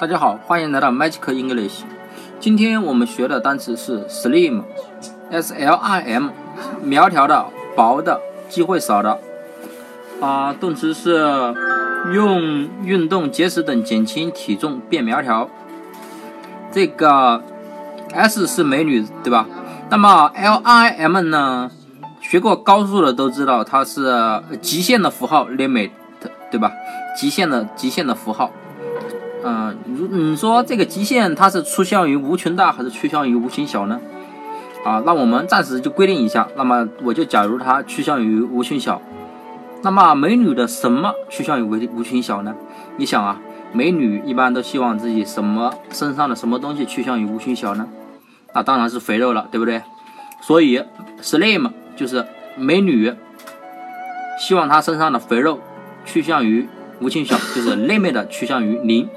大家好，欢迎来到 Magic English。今天我们学的单词是 slim，s l i m，苗条的、薄的、机会少的。啊，动词是用运动、节食等减轻体重、变苗条。这个 S 是美女，对吧？那么 L I M 呢？学过高数的都知道，它是极限的符号，limit，对吧？极限的极限的符号。嗯，如你说这个极限它是趋向于无穷大还是趋向于无穷小呢？啊，那我们暂时就规定一下，那么我就假如它趋向于无穷小。那么美女的什么趋向于无无穷小呢？你想啊，美女一般都希望自己什么身上的什么东西趋向于无穷小呢？那当然是肥肉了，对不对？所以 slim 就是美女希望她身上的肥肉趋向于无穷小，就是 limit 趋向于零。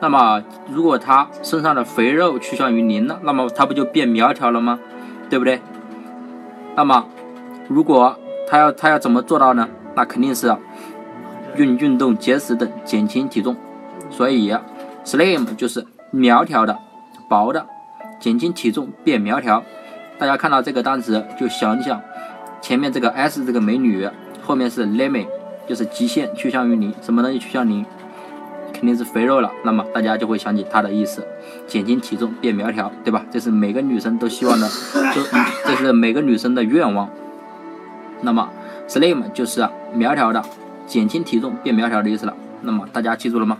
那么，如果他身上的肥肉趋向于零了，那么他不就变苗条了吗？对不对？那么，如果他要他要怎么做到呢？那肯定是用运动、节食等减轻体重。所以，slim 就是苗条的、薄的，减轻体重变苗条。大家看到这个单词就想一想，前面这个 s 这个美女，后面是 limit，就是极限趋向于零，什么东西趋向零？肯定是肥肉了，那么大家就会想起它的意思，减轻体重变苗条，对吧？这是每个女生都希望的，就这是每个女生的愿望。那么 slim 就是苗条的，减轻体重变苗条的意思了。那么大家记住了吗？